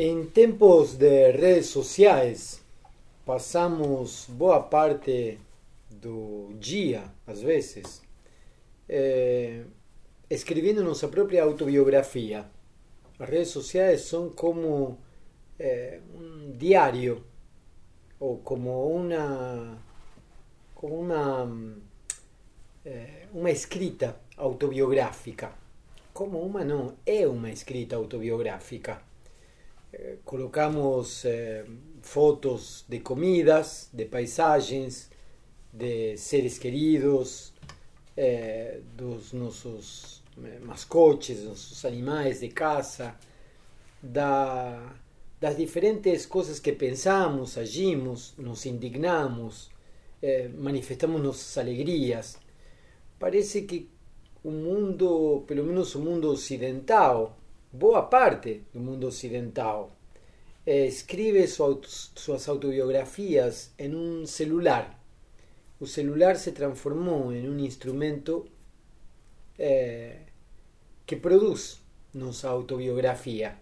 Em tempos de redes sociais, passamos boa parte do dia, às vezes, é, escrevendo nossa própria autobiografia. As redes sociais são como é, um diário ou como uma como uma é, uma escrita autobiográfica. Como uma não, é uma escrita autobiográfica. Eh, colocamos eh, fotos de comidas, de paisagens, de seres queridos, eh, dos nossos mascotes, nossos animais de casa, da, das diferentes coisas que pensamos, agimos, nos indignamos, manifestamos nossas alegrias. Parece que o mundo, pelo menos o mundo ocidental, boa parte do mundo ocidental eh, escribe su, suas autobiografias en un celular. O celular se transformou em um instrumento eh, que produz nossa autobiografia.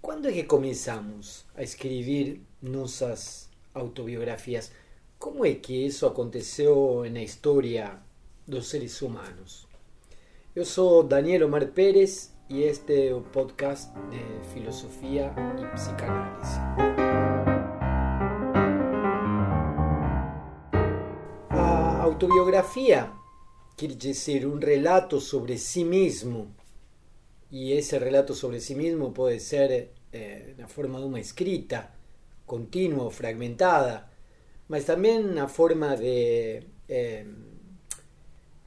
Quando é que começamos a escrever nossas autobiografias? Como é que isso aconteceu na história dos seres humanos? Eu sou Daniel Omar Pérez y este podcast de filosofía y psicanálisis. A autobiografía quiere decir un relato sobre sí mismo y ese relato sobre sí mismo puede ser eh, la forma de una escrita continua o fragmentada, mas también una forma de eh,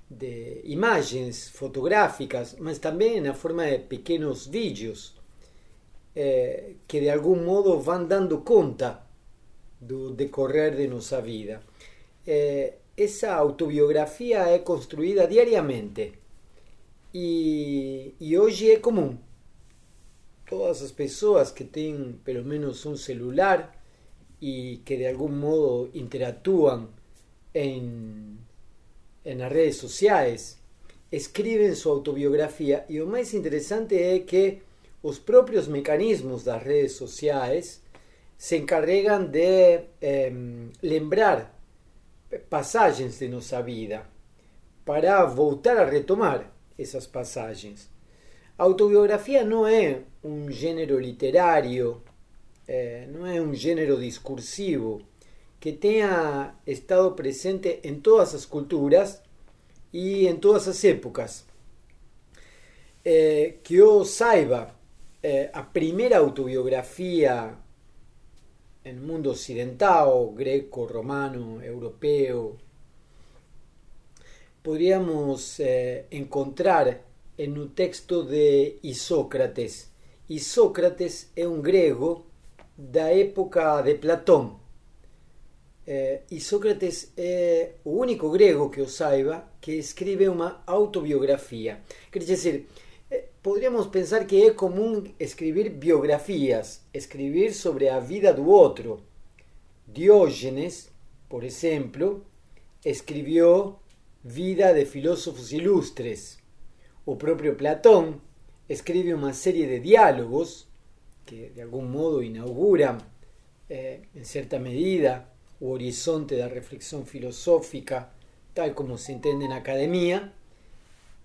de imagens fotográficas, mas também na forma de pequenos vídeos eh, que de algum modo vão dando conta do decorrer de nossa vida. Eh, essa autobiografia é construída diariamente e, e hoje é comum. Todas as pessoas que têm pelo menos um celular e que de algum modo interatuam em en las redes sociales, escriben su autobiografía y lo más interesante es que los propios mecanismos de las redes sociales se encargan de em, lembrar pasajes de nuestra vida para voltar a retomar esas pasajes. Autobiografía no es un género literario, eh, no es un género discursivo, que tenha estado presente em todas as culturas e em todas as épocas. Eh, que eu saiba, eh, a primeira autobiografia no mundo ocidental, greco, romano, europeu, poderíamos eh, encontrar en un texto de Isócrates. Isócrates é um grego da época de Platón eh, e Sócrates é o único grego que o saiba que escribe uma autobiografia. Quer dizer, eh, poderíamos pensar que é comum escrever biografias, escrever sobre a vida do outro. Diógenes, por exemplo, escreveu Vida de filósofos ilustres. O próprio Platón escreve uma série de diálogos que de algum modo inauguram, eh, em certa medida, o horizonte da reflexão filosófica, tal como se entende na academia,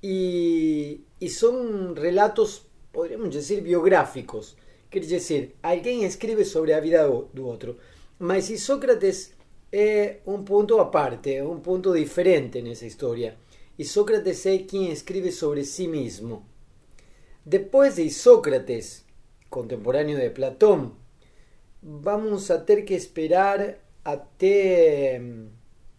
e, e são relatos, poderíamos dizer, biográficos. Quer dizer, alguém escreve sobre a vida do, do outro. Mas Sócrates é um ponto à parte, é um ponto diferente nessa história. E Sócrates é quem escreve sobre si mesmo. Depois de Sócrates, contemporâneo de Platão, vamos a ter que esperar até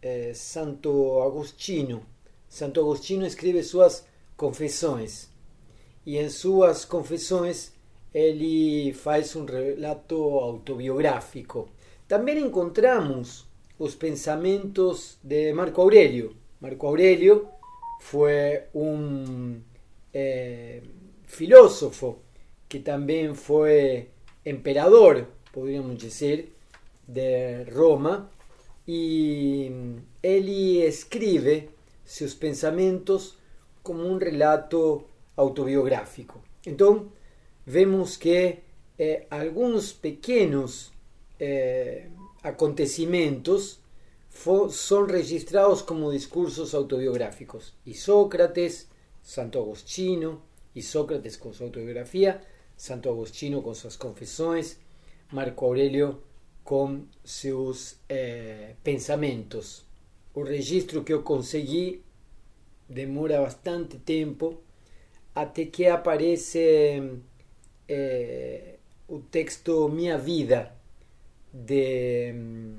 eh, Santo Agostinho. Santo Agostinho escreve suas confissões e em suas confissões ele faz um relato autobiográfico. Também encontramos os pensamentos de Marco Aurélio. Marco Aurélio foi um eh, filósofo que também foi imperador, poderíamos dizer, de Roma e ele escreve seus pensamentos como um relato autobiográfico. Então, vemos que eh, alguns pequenos eh, acontecimentos son registrados como discursos autobiográficos. Y Sócrates, Santo Agostino, y Sócrates con su autobiografía, Santo Agostino con sus confesiones, Marco Aurelio con sus eh, pensamientos. El registro que yo conseguí demora bastante tiempo hasta que aparece eh, el texto Mi Vida de,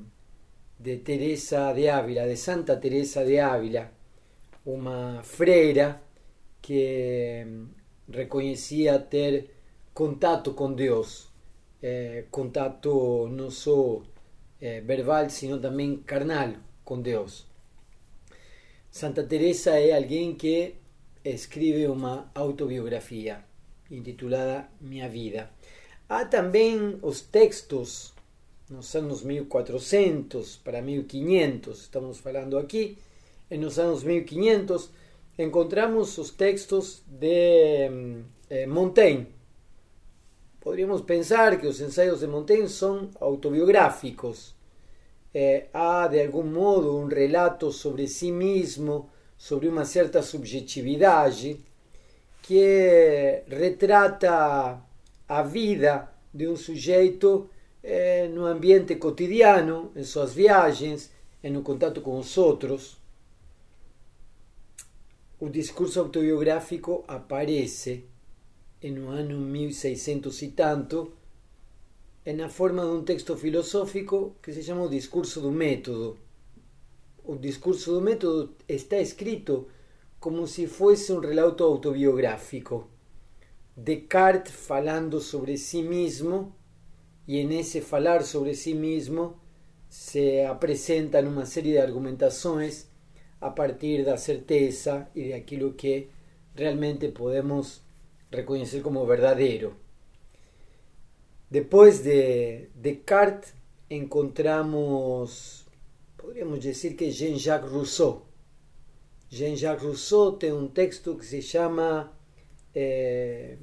de Teresa de Ávila, de Santa Teresa de Ávila, una freira que reconocía tener contacto con Dios, eh, contacto no solo eh, verbal, sino también carnal con Dios. Santa Teresa es alguien que escribe una autobiografía intitulada Mi Vida. Há também os textos nos anos 1400 para 1500, estamos falando aqui, nos anos 1500 encontramos os textos de eh, Montaigne. Podríamos pensar que os ensaios de Montaigne são autobiográficos. Há de algum modo um relato sobre si mesmo, sobre uma certa subjetividade que retrata a vida de um sujeito eh, no ambiente cotidiano, em suas viagens, e no contato com os outros. O discurso autobiográfico aparece no ano 1600 e tanto na forma de um texto filosófico que se chama o discurso do método. O discurso do método está escrito como se fosse um relato autobiográfico. Descartes falando sobre sí mismo y en ese falar sobre sí mismo se presentan una serie de argumentaciones a partir de la certeza y de aquello que realmente podemos reconocer como verdadero. Después de Descartes encontramos, podríamos decir que Jean-Jacques Rousseau. Jean-Jacques Rousseau tiene un texto que se llama eh,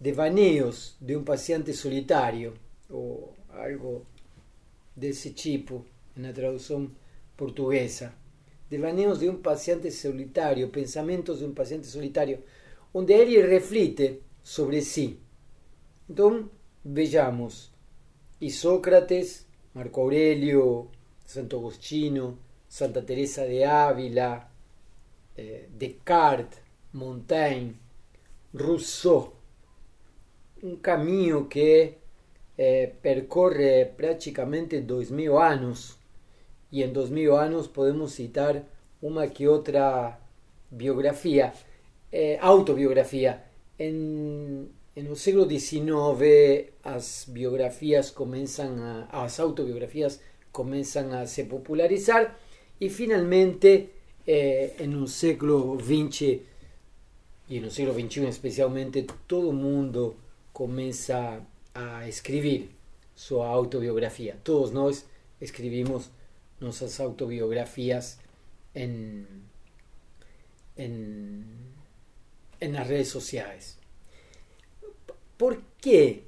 devaneos de un paciente solitario o algo de ese tipo en la traducción portuguesa. Devaneos de un paciente solitario, pensamientos de un paciente solitario, donde él reflite sobre sí. Entonces, veamos, y Sócrates, Marco Aurelio, Santo Agostino, Santa Teresa de Ávila, eh, Descartes, Montaigne, Rousseau, un caminho que eh, percorre praticamente dois mil anos e em dois mil anos podemos citar uma que outra biografia, eh, autobiografia. Em, no século XIX as biografias começam a, as autobiografias começam a se popularizar e finalmente eh, no século XX y en el siglo XXI especialmente, todo el mundo comienza a escribir su autobiografía. Todos nos escribimos nuestras autobiografías en, en, en las redes sociales. ¿Por qué?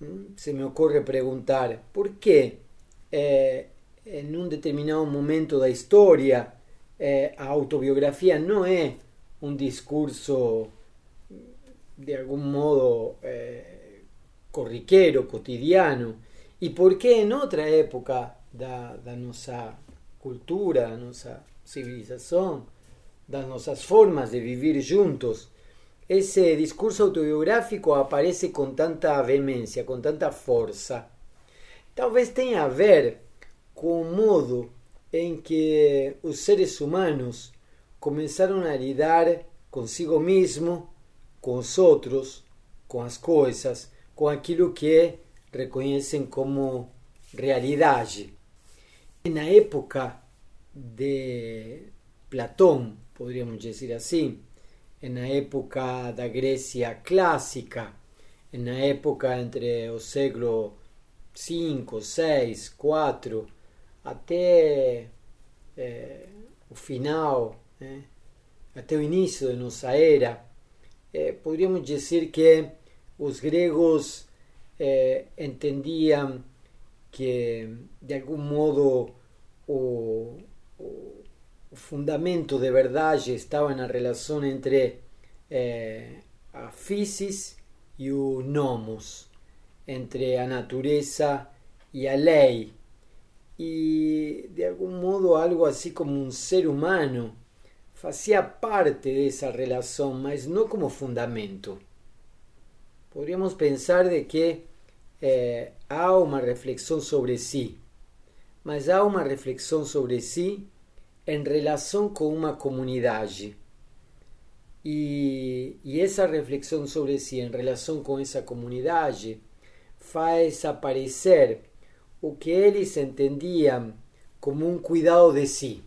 ¿Mm? Se me ocurre preguntar, ¿por qué eh, en un determinado momento de la historia eh, autobiografía no es un discurso de algún modo eh, corriquero, cotidiano, y por qué en otra época da, da nuestra cultura, da nuestra civilización, das nuestras formas de vivir juntos, ese discurso autobiográfico aparece con tanta vehemencia, con tanta fuerza. Tal vez tenga a ver con el modo en que los seres humanos comenzaron a lidar consigo mesmo, com os outros, com as coisas, com aquilo que reconhecem como realidade. Na época de Platão, poderíamos dizer assim, na época da Grécia clássica, na época entre o século 5, 6, 4, até eh, o final né, até o início de nossa era, eh, poderíamos dizer que os gregos eh, entendiam que de algum modo o, o, o fundamento de verdade estava na relação entre eh, a physis e o nomos, entre a natureza e a lei. E de algum modo algo assim como um ser humano fazia parte dessa relação, mas não como fundamento. Podríamos pensar de que eh, há uma reflexão sobre si, mas há uma reflexão sobre si em relação com uma comunidade. E, e essa reflexão sobre si em relação com essa comunidade faz aparecer o que eles entendiam como um cuidado de si.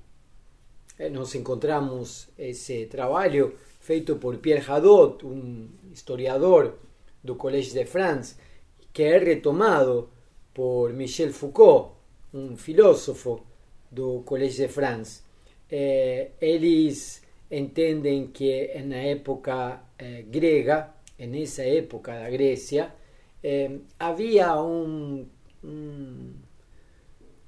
Eh, Nos encontramos esse trabalho feito por Pierre Hadot, um historiador do Collège de France, que é retomado por Michel Foucault, um filósofo do Collège de France. Eh, eles entendem que na época eh, grega, nessa época da Grécia, eh, havia um, um,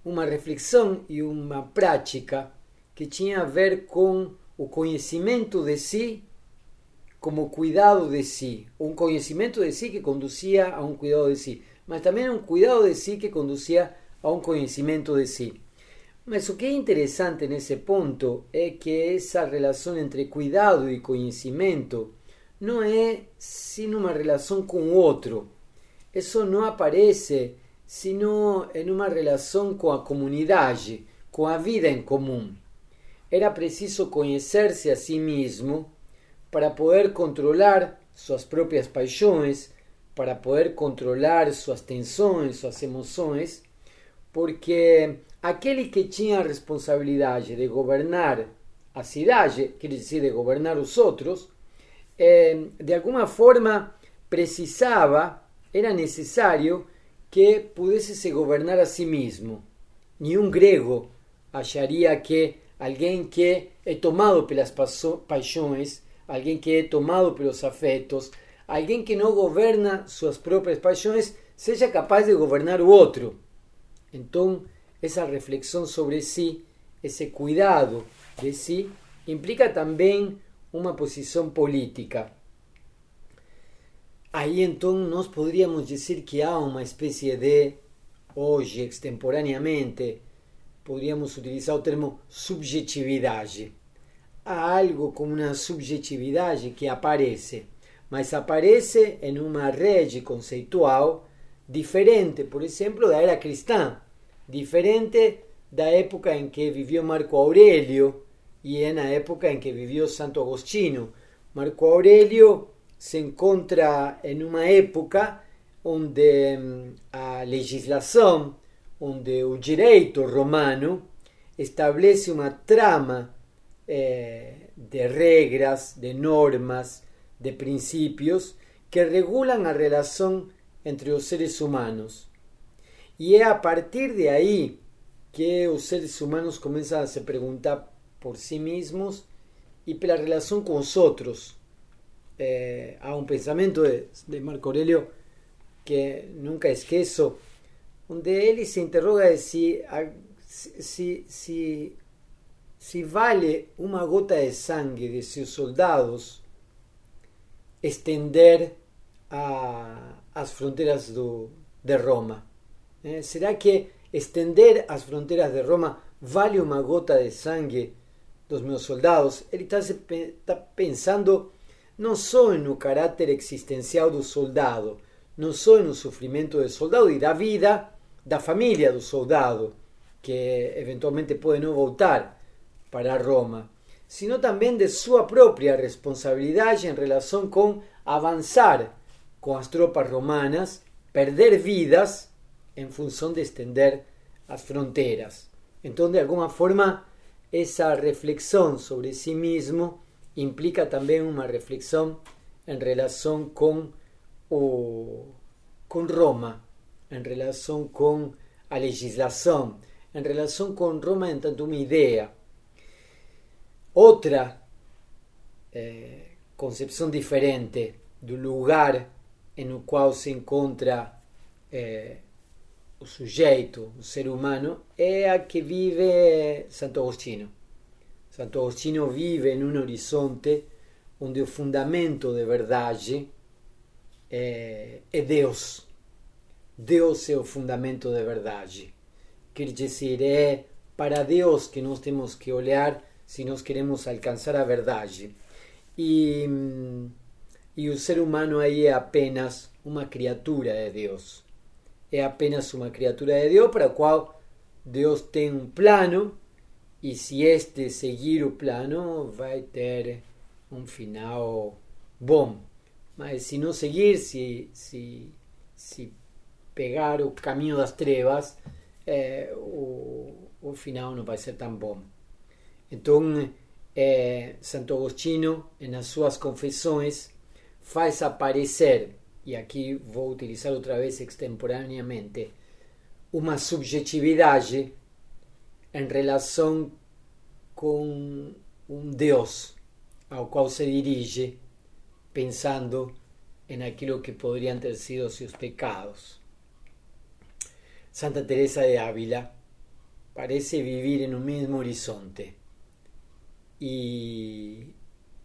uma reflexão e uma prática que tinha a ver com o conhecimento de si como cuidado de si, un conocimiento de sí que conducía a un cuidado de sí, mas también un cuidado de sí que conducía a un conhecimento de sí. Mas o que é interessante nesse ponto é que essa relação entre cuidado e conhecimento não é sino uma relação com o outro. Isso não aparece sino em uma relação com a comunidade, com a vida em comum. Era preciso conhecer-se a si mesmo para poder controlar suas próprias paixões, para poder controlar suas tensões, suas emoções, porque aquele que tinha a responsabilidade de governar a cidade, quer dizer, de governar os outros, eh, de alguma forma precisava, era necessário que pudesse se governar a si mesmo. Nenhum grego acharia que alguém que é tomado pelas paixões alguém que é tomado pelos afetos, alguém que não governa suas próprias paixões, seja capaz de governar o outro. Então, essa reflexão sobre si, esse cuidado de si, implica também uma posição política. Aí então nós poderíamos dizer que há uma espécie de, hoje, extemporaneamente, poderíamos utilizar o termo subjetividade há algo como uma subjetividade que aparece, mas aparece em uma rede conceitual diferente, por exemplo, da era cristã, diferente da época em que viveu Marco Aurélio e é na época em que viveu Santo Agostinho. Marco Aurélio se encontra em uma época onde hum, a legislação, onde o direito romano estabelece uma trama eh, de regras, de normas, de principios que regulan la relación entre los seres humanos. Y es a partir de ahí que los seres humanos comienzan a se preguntar por sí mismos y por la relación con los otros. Eh, a un pensamiento de, de, Marco Aurelio que nunca esqueço, donde él se interroga de si, si, si se vale uma gota de sangue de seus soldados estender a, as fronteiras do, de Roma? Eh? Será que estender as fronteiras de Roma vale uma gota de sangue dos meus soldados? Ele está, está pensando não só no caráter existencial do soldado, não só no sofrimento do soldado e da vida da família do soldado, que eventualmente pode não voltar, para Roma, sino também de sua própria responsabilidade em relação com avançar com as tropas romanas, perder vidas em função de estender as fronteiras. Então, de alguma forma, essa reflexão sobre si mesmo implica também uma reflexão em relação com o com Roma, em relação com a legislação, em relação com Roma em tanto uma ideia otra eh, concepción diferente del lugar en el cual se encuentra é, o sujeito, o ser humano, é a que vive Santo Agostinho. Santo Agostinho vive em um horizonte onde o fundamento de verdade é, é Deus. Deus é o fundamento de verdade. Quer dizer, é para Deus que nós temos que olhar se nós queremos alcançar a verdade. E, e o ser humano aí é apenas uma criatura de Deus. É apenas uma criatura de Deus para a qual Deus tem um plano e se este seguir o plano vai ter um final bom. Mas se não seguir, se, se, se pegar o caminho das trevas, é, o, o final não vai ser tão bom. Então, é, Santo Agostinho, nas suas confissões, faz aparecer, e aqui vou utilizar outra vez extemporaneamente, uma subjetividade em relação com um Deus ao qual se dirige pensando em aquilo que poderiam ter sido seus pecados. Santa Teresa de Ávila parece vivir en un mismo horizonte. Y,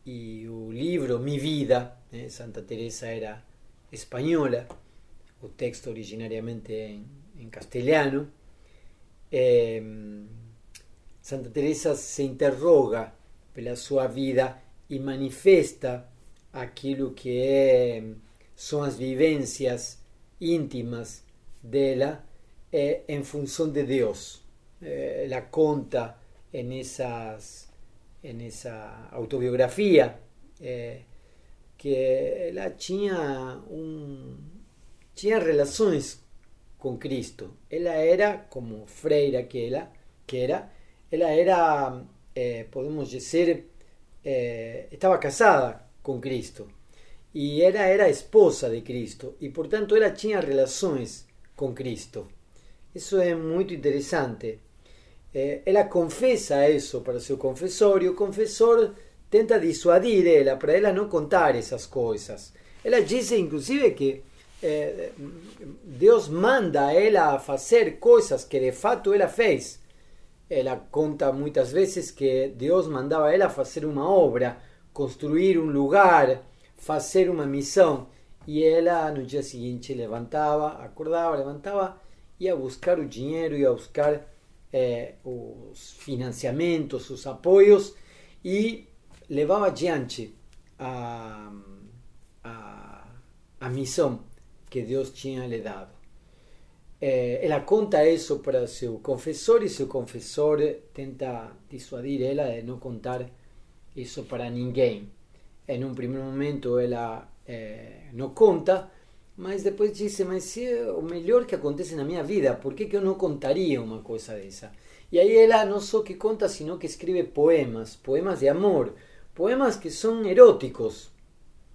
y el libro Mi vida, eh, Santa Teresa era española, o texto originariamente en, en castellano, eh, Santa Teresa se interroga pela sua vida e manifesta aquilo que é, são as vivências íntimas dela eh, em função de Deus. Eh, la conta en, en esa autobiografía, eh, que la tinha, un, tinha relações com Cristo. Ela era, como freira que, ela, que era, ela era, eh, podemos dizer, eh, estava casada com Cristo. E ela era esposa de Cristo. E, portanto, ela tinha relações com Cristo. Isso é muito interessante. Eh, ela confessa isso para seu confessor e o confessor tenta dissuadir ela para ela não contar essas coisas. Ela diz, inclusive, que eh, Deus manda ela fazer coisas que de fato ela fez. Ela conta muitas vezes que Deus mandava ela fazer uma obra, construir um lugar, fazer uma missão. E ela no dia seguinte levantava, acordava, levantava, ia buscar o dinheiro, ia buscar eh, os financiamentos, os apoios e levava adiante a, a, a missão que Deus tinha lhe dado. Eh, ela conta isso para seu confessor e seu confessor tenta dissuadir ela de não contar isso para ninguém. Em um primeiro momento ela eh, não conta, mas depois disse, mas se é o melhor que acontece na minha vida, por que, que eu não contaria uma coisa dessa? E aí ela não só que conta, sino que escreve poemas, poemas de amor, poemas que são eróticos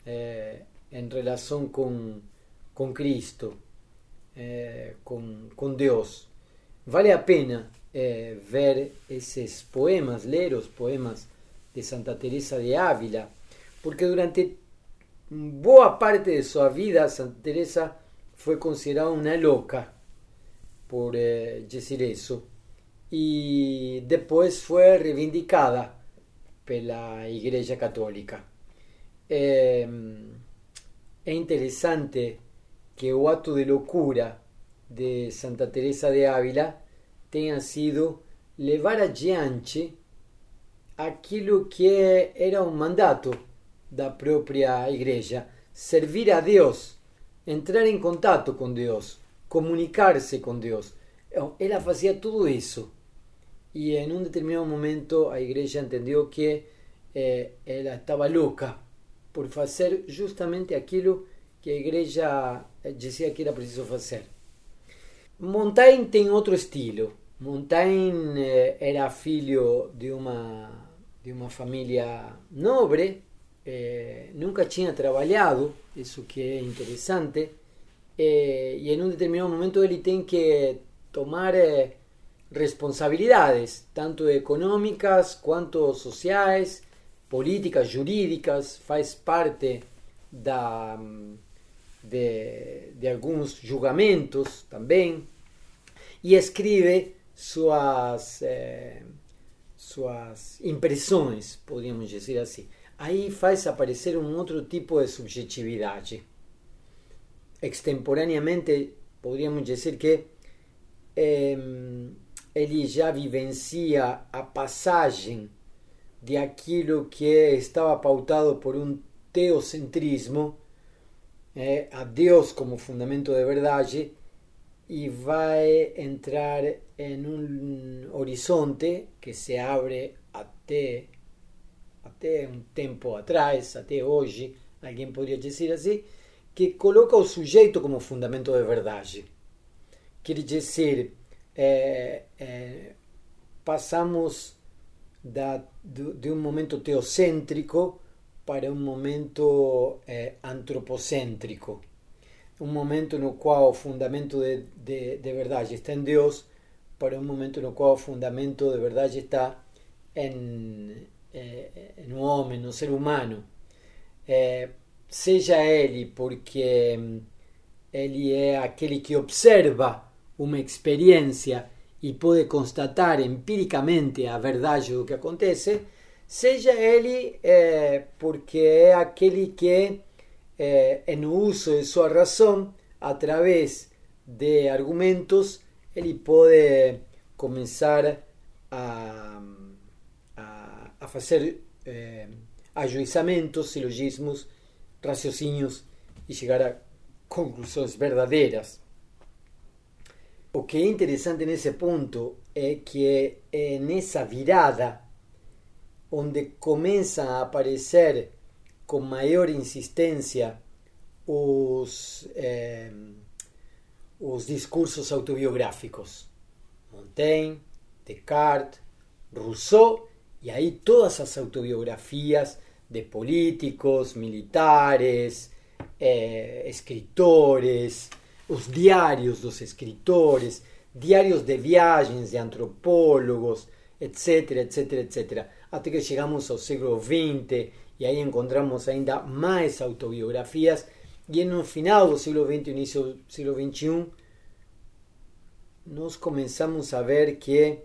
eh, em relação com, com Cristo, eh, com, com Deus. Vale a pena eh, ver esses poemas, ler os poemas de Santa Teresa de Ávila, porque durante boa parte de sua vida, Santa Teresa foi considerada uma louca, por eh, dizer isso, e depois foi reivindicada pela Igreja Católica. É, é interessante que o ato de loucura de Santa Teresa de Ávila tenha sido levar adiante aquilo que era um mandato da própria igreja, servir a Deus, entrar em contato com Deus, comunicar-se com Deus. Ela fazia tudo isso. E em um determinado momento a igreja entendeu que eh, ela estava louca por fazer justamente aquilo que a igreja dizia que era preciso fazer. Montaigne tem outro estilo. Montaigne eh, era filho de uma de uma família nobre eh, nunca tinha trabalhado, isso que é interessante, eh, e em um determinado momento ele tem que tomar eh, responsabilidades, tanto econômicas quanto sociais, políticas, jurídicas, faz parte da, de, de alguns julgamentos também, e escreve suas, eh, suas impressões, podríamos dizer assim. Aí faz aparecer um outro tipo de subjetividade. Extemporaneamente, podríamos dizer que eh, ele já vivencia a passagem de aquilo que estava pautado por um teocentrismo, é, a Deus como fundamento de verdade, e vai entrar em um horizonte que se abre até, até um tempo atrás, até hoje, alguém poderia dizer assim, que coloca o sujeito como fundamento de verdade. Quer dizer, é, é, passamos da, de, de, um momento teocêntrico para um momento é, antropocêntrico. Um momento no qual o fundamento de, de, de, verdade está em Deus, para um momento no qual o fundamento de verdade está em, em um homem, no ser humano. seja ele porque ele é aquele que observa uma experiência e pode constatar empiricamente a verdade do que acontece, seja ele é, porque é aquele que, é, no uso de sua razão, através de argumentos, ele pode começar a, a, a fazer é, ajuizamentos, silogismos, raciocínios e chegar a conclusões verdadeiras. O que é interessante nesse ponto é que é nessa virada onde começam a aparecer com maior insistência os, eh, os discursos autobiográficos. Montaigne, Descartes, Rousseau, e aí todas as autobiografias de políticos, militares, eh, escritores, os diários dos escritores, diários de viagens de antropólogos, etc, etc, etc. Até que chegamos ao século XX e aí encontramos ainda mais autobiografias e no final do século XX início do século XXI nós começamos a ver que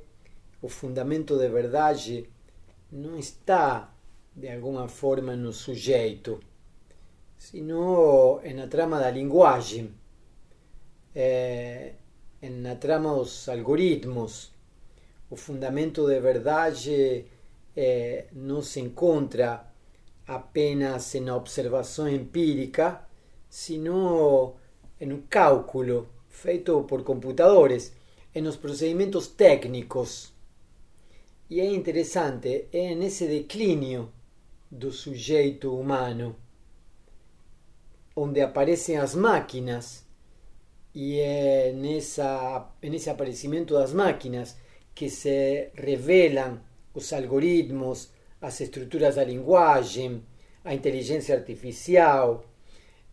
o fundamento de verdade não está de alguma forma no sujeito, sino na trama da linguagem é, na trama dos algoritmos. O fundamento de verdade é, não se encontra apenas na observação empírica, sino no cálculo feito por computadores, nos procedimentos técnicos. E é interessante, é nesse declínio do sujeito humano, onde aparecem as máquinas e é nessa, nesse aparecimento das máquinas que se revelam os algoritmos, as estruturas da linguagem, a inteligência artificial,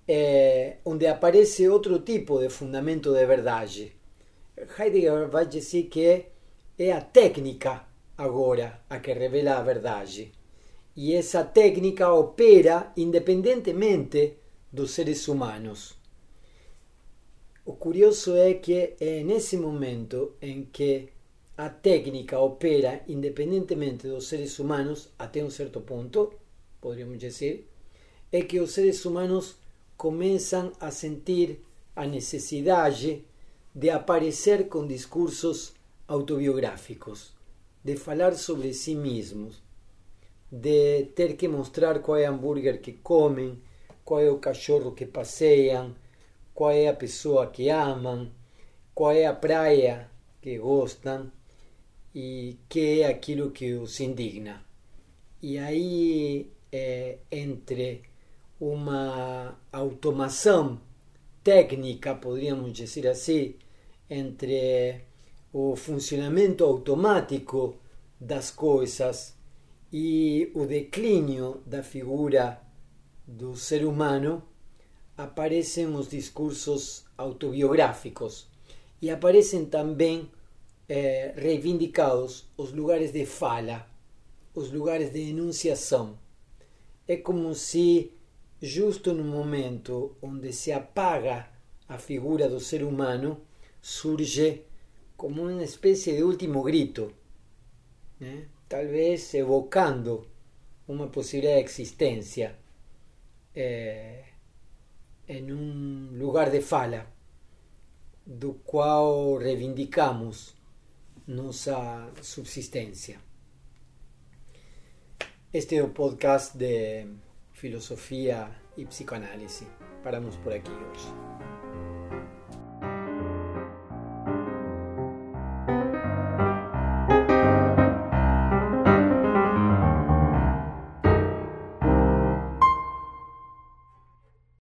é, onde aparece outro tipo de fundamento de verdade. Heidegger vai dizer que é a técnica agora a que revela a verdade. E essa técnica opera independentemente dos seres humanos. O curioso é que é nesse momento em que a técnica opera independentemente dos seres humanos, até um certo ponto, poderíamos dizer, é que os seres humanos começam a sentir a necessidade de aparecer com discursos autobiográficos, de falar sobre si mesmos, de ter que mostrar qual é o hambúrguer que comem, qual é o cachorro que passeiam, qual é a pessoa que amam, qual é a praia que gostam e que é aquilo que os indigna. E aí, é, entre uma automação técnica, poderíamos dizer assim, entre o funcionamento automático das coisas e o declínio da figura do ser humano, aparecem os discursos autobiográficos e aparecem também eh, reivindicados os lugares de fala, os lugares de enunciação. É como se justo no momento onde se apaga a figura do ser humano, surge como uma espécie de último grito, né? talvez evocando uma possível existência eh, em um lugar de fala, do qual reivindicamos nossa subsistência. Este é o podcast de filosofia e psicoanálise. Paramos por aqui hoje.